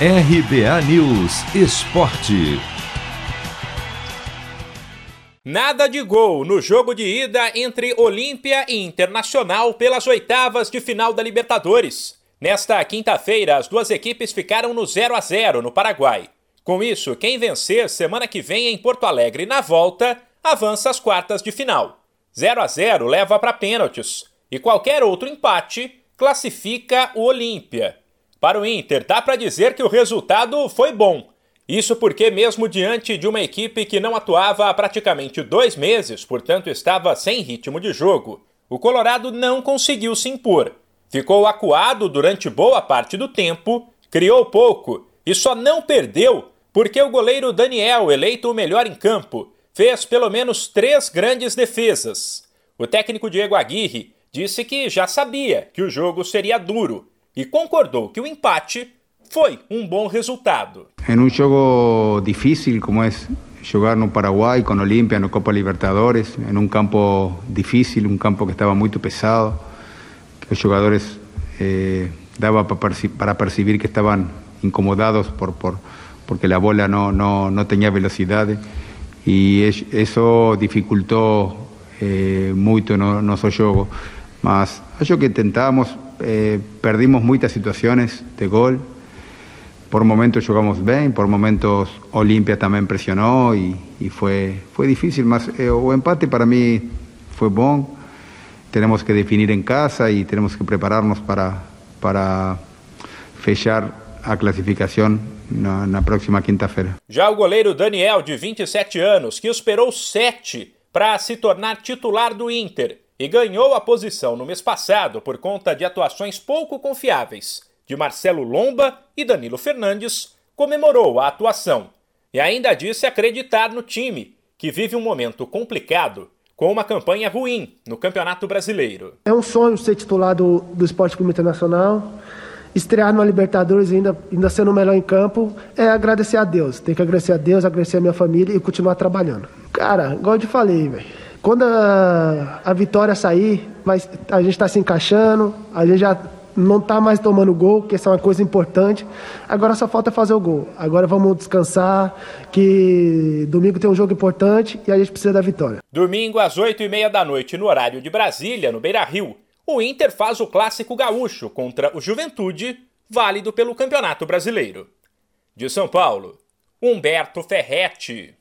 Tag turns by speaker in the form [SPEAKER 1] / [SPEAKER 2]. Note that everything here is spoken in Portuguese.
[SPEAKER 1] RBA News Esporte.
[SPEAKER 2] Nada de gol no jogo de ida entre Olímpia e Internacional pelas oitavas de final da Libertadores. Nesta quinta-feira, as duas equipes ficaram no 0 a 0 no Paraguai. Com isso, quem vencer semana que vem em Porto Alegre na volta avança às quartas de final. 0 a 0 leva para pênaltis e qualquer outro empate classifica o Olímpia. Para o Inter, dá para dizer que o resultado foi bom. Isso porque, mesmo diante de uma equipe que não atuava há praticamente dois meses, portanto estava sem ritmo de jogo, o Colorado não conseguiu se impor. Ficou acuado durante boa parte do tempo, criou pouco e só não perdeu porque o goleiro Daniel, eleito o melhor em campo, fez pelo menos três grandes defesas. O técnico Diego Aguirre disse que já sabia que o jogo seria duro e concordou que o empate foi um bom resultado.
[SPEAKER 3] Em um jogo difícil como é jogar no Paraguai com Olimpia no Copa Libertadores, em um campo difícil, um campo que estava muito pesado, que os jogadores eh, dava para perceber que estavam incomodados por, por, porque a bola não, não, não tinha velocidade e isso dificultou eh, muito no nosso jogo. Mas acho que tentamos eh, perdimos muchas situaciones de gol. Por momentos jugamos bien, por momentos Olimpia también presionó y, fue, fue difícil, mas eh, o empate para mí fue bom. Tenemos que definir en casa y tenemos que prepararnos para, para fechar a classificação na, na próxima quinta-feira.
[SPEAKER 2] Já o goleiro Daniel, de 27 anos, que esperou sete para se tornar titular do Inter, e ganhou a posição no mês passado por conta de atuações pouco confiáveis de Marcelo Lomba e Danilo Fernandes, comemorou a atuação e ainda disse acreditar no time, que vive um momento complicado com uma campanha ruim no Campeonato Brasileiro.
[SPEAKER 4] É um sonho ser titular do, do Esporte Clube Internacional. Estrear na Libertadores ainda, ainda sendo o melhor em campo é agradecer a Deus. Tem que agradecer a Deus, agradecer a minha família e continuar trabalhando. Cara, igual eu te falei, velho quando a, a vitória sair, vai, a gente está se encaixando, a gente já não está mais tomando gol, que essa é uma coisa importante. Agora só falta fazer o gol. Agora vamos descansar, que domingo tem um jogo importante e a gente precisa da vitória.
[SPEAKER 2] Domingo às oito e meia da noite, no horário de Brasília, no Beira-Rio, o Inter faz o clássico gaúcho contra o Juventude, válido pelo Campeonato Brasileiro. De São Paulo, Humberto Ferretti.